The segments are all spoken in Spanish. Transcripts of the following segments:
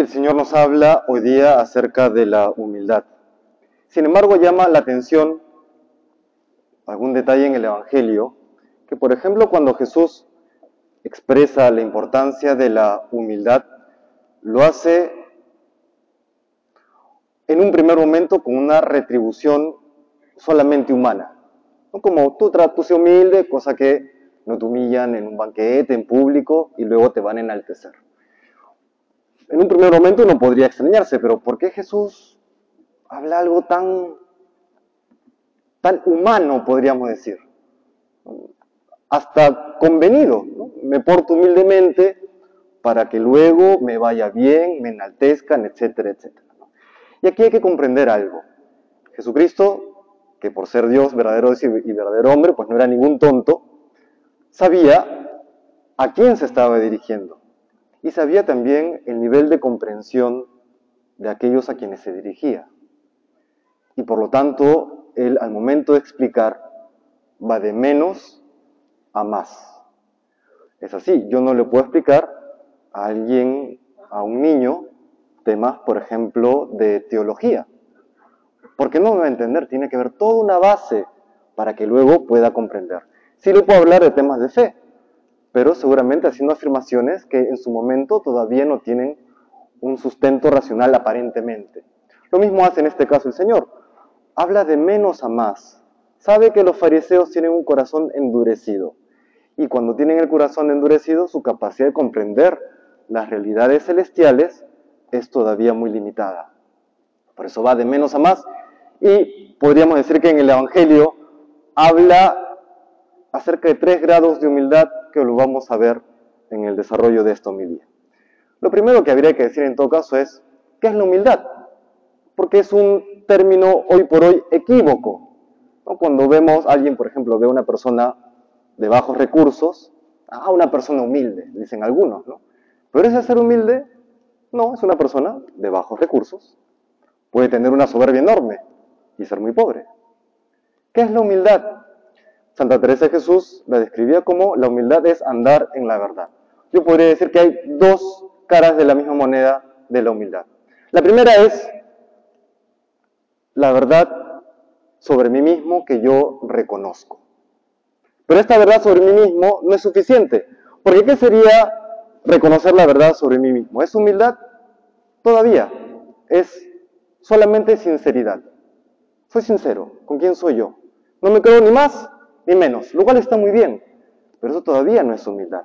el Señor nos habla hoy día acerca de la humildad. Sin embargo, llama la atención algún detalle en el Evangelio, que por ejemplo cuando Jesús expresa la importancia de la humildad, lo hace en un primer momento con una retribución solamente humana. ¿no? Como tú tratas humilde, cosa que no te humillan en un banquete, en público, y luego te van a enaltecer. En un primer momento uno podría extrañarse, pero ¿por qué Jesús habla algo tan, tan humano, podríamos decir? Hasta convenido. ¿no? Me porto humildemente para que luego me vaya bien, me enaltezcan, etcétera, etcétera. Y aquí hay que comprender algo. Jesucristo, que por ser Dios verdadero y verdadero hombre, pues no era ningún tonto, sabía a quién se estaba dirigiendo y sabía también el nivel de comprensión de aquellos a quienes se dirigía. Y por lo tanto, él al momento de explicar va de menos a más. Es así, yo no le puedo explicar a alguien, a un niño, temas, por ejemplo, de teología. Porque no me va a entender, tiene que haber toda una base para que luego pueda comprender. Sí le puedo hablar de temas de fe, pero seguramente haciendo afirmaciones que en su momento todavía no tienen un sustento racional aparentemente. Lo mismo hace en este caso el Señor. Habla de menos a más. Sabe que los fariseos tienen un corazón endurecido. Y cuando tienen el corazón endurecido, su capacidad de comprender las realidades celestiales es todavía muy limitada. Por eso va de menos a más. Y podríamos decir que en el Evangelio habla acerca de tres grados de humildad que lo vamos a ver en el desarrollo de esta humildad. Lo primero que habría que decir en todo caso es, ¿qué es la humildad? Porque es un término hoy por hoy equívoco. Cuando vemos a alguien, por ejemplo, ve a una persona de bajos recursos, ah, una persona humilde, dicen algunos, ¿no? Pero ese ser humilde no, es una persona de bajos recursos. Puede tener una soberbia enorme y ser muy pobre. ¿Qué es la humildad? Santa Teresa Jesús la describía como la humildad es andar en la verdad. Yo podría decir que hay dos caras de la misma moneda de la humildad. La primera es la verdad sobre mí mismo que yo reconozco. Pero esta verdad sobre mí mismo no es suficiente, porque ¿qué sería reconocer la verdad sobre mí mismo. ¿Es humildad? Todavía. Es solamente sinceridad. Soy sincero. ¿Con quién soy yo? No me creo ni más ni menos, lo cual está muy bien. Pero eso todavía no es humildad.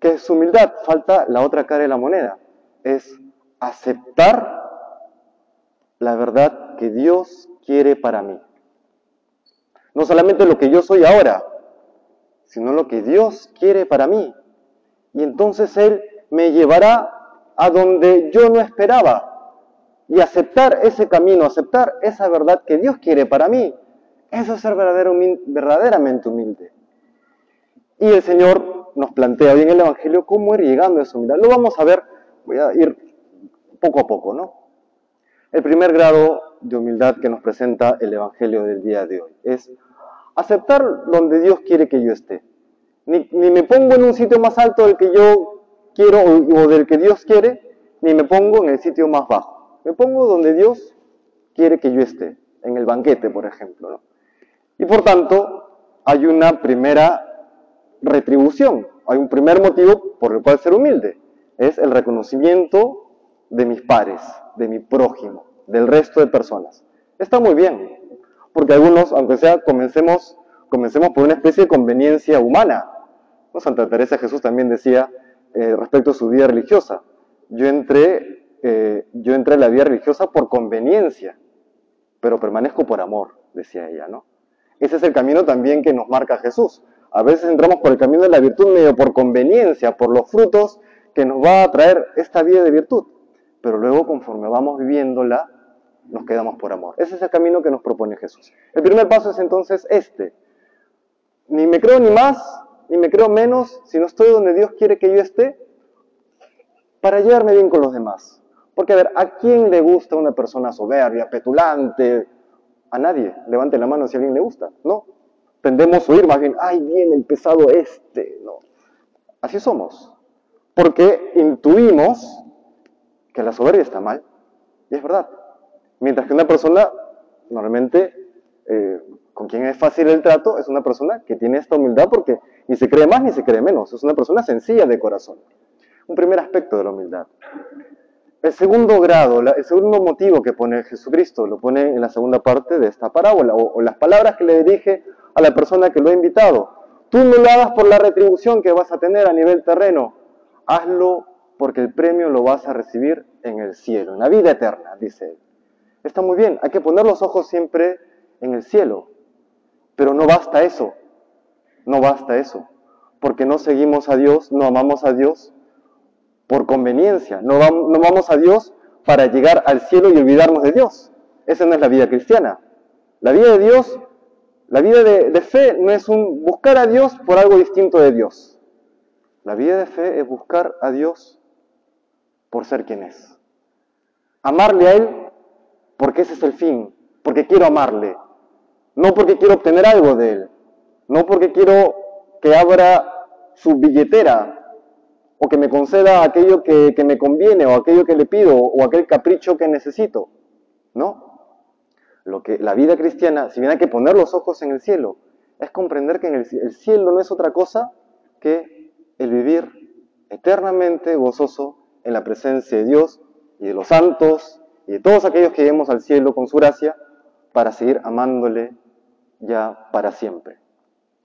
¿Qué es humildad? Falta la otra cara de la moneda. Es aceptar la verdad que Dios quiere para mí. No solamente lo que yo soy ahora, sino lo que Dios quiere para mí y entonces Él me llevará a donde yo no esperaba. Y aceptar ese camino, aceptar esa verdad que Dios quiere para mí, eso es ser verdaderamente humilde. Y el Señor nos plantea hoy en el Evangelio cómo ir llegando a esa humildad. Lo vamos a ver, voy a ir poco a poco, ¿no? El primer grado de humildad que nos presenta el Evangelio del día de hoy es aceptar donde Dios quiere que yo esté. Ni, me pongo en un sitio más alto del que yo quiero o, del que Dios quiere, ni me pongo en el sitio más bajo. Me pongo donde Dios quiere que yo esté, en el banquete, por ejemplo. Y por tanto, hay una primera retribución, hay un primer motivo por el cual ser humilde, es el reconocimiento de mis pares, de mi prójimo, del resto de personas. Está muy bien, porque algunos, aunque sea, comencemos, comencemos por una especie de conveniencia humana. Santa Teresa Jesús también decía eh, respecto a su vida religiosa, yo entré, eh, yo entré en la vida religiosa por conveniencia, pero permanezco por amor, decía ella, ¿no? Ese es el camino también que nos marca Jesús. A veces entramos por el camino de la virtud medio por conveniencia, por los frutos que nos va a traer esta vida de virtud, pero luego conforme vamos viviéndola, nos quedamos por amor. Ese es el camino que nos propone Jesús. El primer paso es entonces este. Ni me creo ni más, ni me creo menos si no estoy donde Dios quiere que yo esté para llevarme bien con los demás. Porque, a ver, ¿a quién le gusta una persona soberbia, petulante? A nadie. Levante la mano si a alguien le gusta. No. Tendemos a oír más bien, ay, bien el pesado este. No. Así somos. Porque intuimos que la soberbia está mal. Y es verdad. Mientras que una persona, normalmente, eh, con quien es fácil el trato, es una persona que tiene esta humildad porque ni se cree más ni se cree menos. Es una persona sencilla de corazón. Un primer aspecto de la humildad. El segundo grado, el segundo motivo que pone Jesucristo, lo pone en la segunda parte de esta parábola, o, las palabras que le dirige a la persona que lo ha invitado. Tú no lo hagas por la retribución que vas a tener a nivel terreno, hazlo porque el premio lo vas a recibir en el cielo, en la vida eterna, dice él. Está muy bien, hay que poner los ojos siempre en el cielo, pero no basta eso, no basta eso, porque no seguimos a Dios, no amamos a Dios por conveniencia. No vamos, a Dios para llegar al cielo y olvidarnos de Dios. Esa no es la vida cristiana. La vida de Dios, la vida de, de, fe no es un buscar a Dios por algo distinto de Dios. La vida de fe es buscar a Dios por ser quien es. Amarle a Él porque ese es el fin, porque quiero amarle, no porque quiero obtener algo de Él, no porque quiero que abra su billetera o que me conceda aquello que, me conviene, o aquello que le pido, o aquel capricho que necesito. No. Lo que la vida cristiana, si bien hay que poner los ojos en el cielo, es comprender que el cielo no es otra cosa que el vivir eternamente gozoso en la presencia de Dios y de los santos y de todos aquellos que lleguemos al cielo con su gracia para seguir amándole ya para siempre.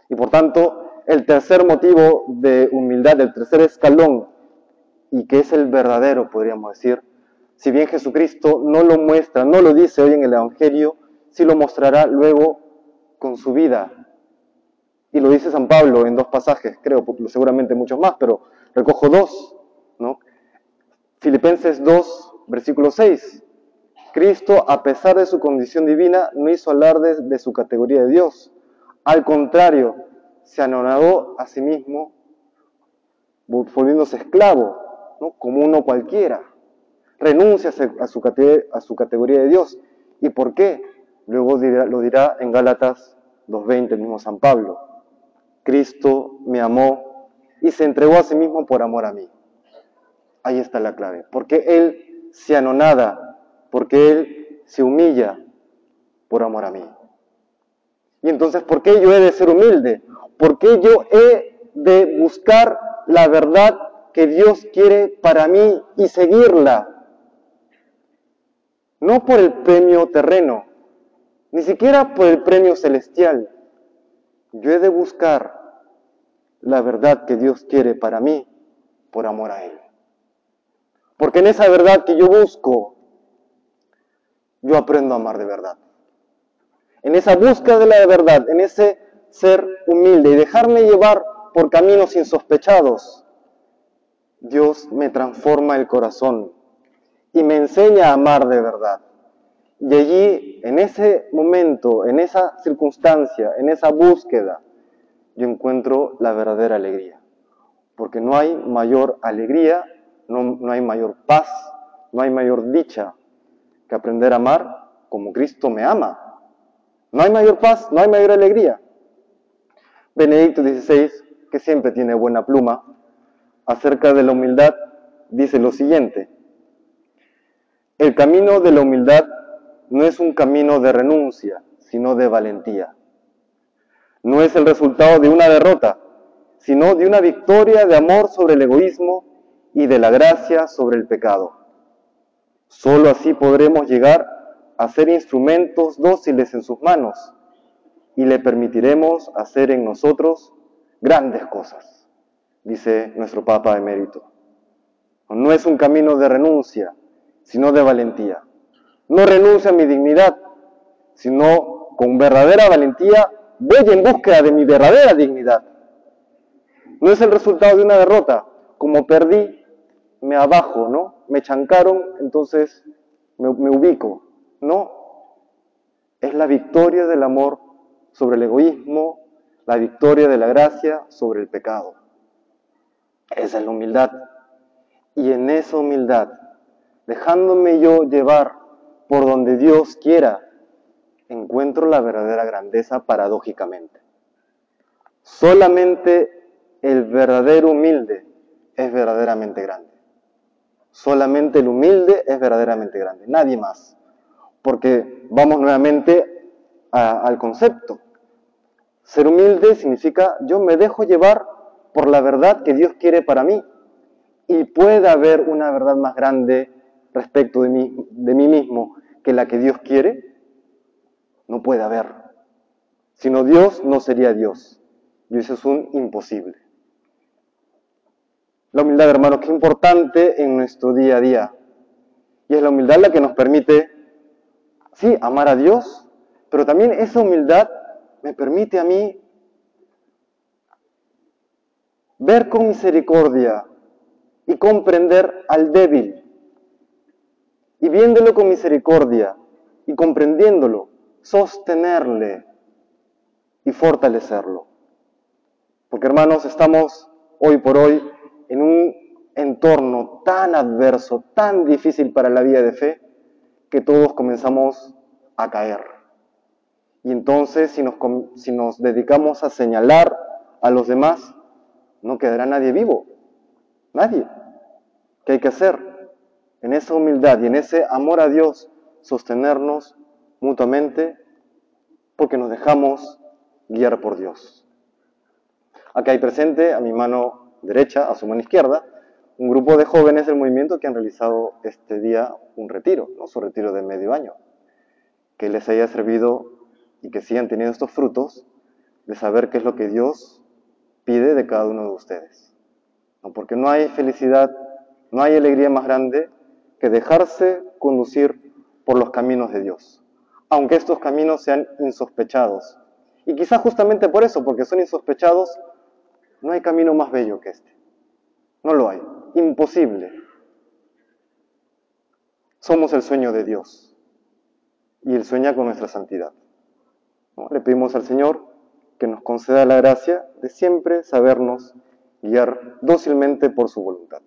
Y por tanto, el tercer motivo de humildad, el tercer escalón, y que es el verdadero, podríamos decir, si bien Jesucristo no lo muestra, no lo dice hoy en el Evangelio, sí lo mostrará luego con su vida. Y lo dice San Pablo en dos pasajes, creo, seguramente muchos más, pero recojo dos. ¿no? Filipenses 2, versículo 6. Cristo, a pesar de su condición divina, no hizo alarde de su categoría de Dios. Al contrario, se anonadó a sí mismo, volviéndose esclavo, ¿no? como uno cualquiera. Renuncia a su, a su categoría de Dios. ¿Y por qué? Luego lo dirá en Gálatas 2.20, el mismo San Pablo. Cristo me amó y se entregó a sí mismo por amor a mí. Ahí está la clave. Porque Él se anonada, porque Él se humilla por amor a mí. Y entonces, ¿por qué yo he de ser humilde? ¿Por qué yo he de buscar la verdad que Dios quiere para mí y seguirla? No por el premio terreno, ni siquiera por el premio celestial. Yo he de buscar la verdad que Dios quiere para mí por amor a Él. Porque en esa verdad que yo busco, yo aprendo a amar de verdad. En esa búsqueda de la verdad, en ese ser humilde y dejarme llevar por caminos insospechados, Dios me transforma el corazón y me enseña a amar de verdad. Y allí, en ese momento, en esa circunstancia, en esa búsqueda, yo encuentro la verdadera alegría. Porque no hay mayor alegría, no, no hay mayor paz, no hay mayor dicha que aprender a amar como Cristo me ama. No hay mayor paz, no hay mayor alegría. Benedicto XVI, que siempre tiene buena pluma, acerca de la humildad, dice lo siguiente. El camino de la humildad no es un camino de renuncia, sino de valentía. No es el resultado de una derrota, sino de una victoria de amor sobre el egoísmo y de la gracia sobre el pecado. Solo así podremos llegar a ser instrumentos dóciles en sus manos y le permitiremos hacer en nosotros grandes cosas, dice nuestro Papa emérito. No es un camino de renuncia, sino de valentía. No renuncio a mi dignidad, sino con verdadera valentía voy en búsqueda de mi verdadera dignidad. No es el resultado de una derrota, como perdí, me abajo, ¿no? Me chancaron, entonces me, me ubico. No, es la victoria del amor sobre el egoísmo, la victoria de la gracia sobre el pecado. Esa es la humildad. Y en esa humildad, dejándome yo llevar por donde Dios quiera, encuentro la verdadera grandeza paradójicamente. Solamente el verdadero humilde es verdaderamente grande. Solamente el humilde es verdaderamente grande, nadie más. Porque vamos nuevamente al concepto. Ser humilde significa yo me dejo llevar por la verdad que Dios quiere para mí. Y puede haber una verdad más grande respecto de mí, de mí mismo que la que Dios quiere. No puede haber. Sino Dios no sería Dios. Y eso es un imposible. La humildad, hermanos, que importante en nuestro día a día. Y es la humildad la que nos permite, sí, amar a Dios, pero también esa humildad me permite a mí ver con misericordia y comprender al débil. Y viéndolo con misericordia y comprendiéndolo, sostenerle y fortalecerlo. Porque hermanos, estamos hoy por hoy en un entorno tan adverso, tan difícil para la vida de fe, que todos comenzamos a caer. Y entonces, si nos, si nos dedicamos a señalar a los demás, no quedará nadie vivo. Nadie. ¿Qué hay que hacer? En esa humildad y en ese amor a Dios, sostenernos mutuamente porque nos dejamos guiar por Dios. Acá hay presente a mi mano derecha, a su mano izquierda, un grupo de jóvenes del movimiento que han realizado este día un retiro, ¿no? su retiro de medio año, que les haya servido y que sigan teniendo estos frutos de saber qué es lo que Dios pide de cada uno de ustedes. Porque no hay felicidad, no hay alegría más grande que dejarse conducir por los caminos de Dios, aunque estos caminos sean insospechados. Y quizás justamente por eso, porque son insospechados, no hay camino más bello que este. No lo hay. Imposible. Somos el sueño de Dios. Y Él sueña con nuestra santidad. Le pedimos al Señor que nos conceda la gracia de siempre sabernos guiar dócilmente por su voluntad.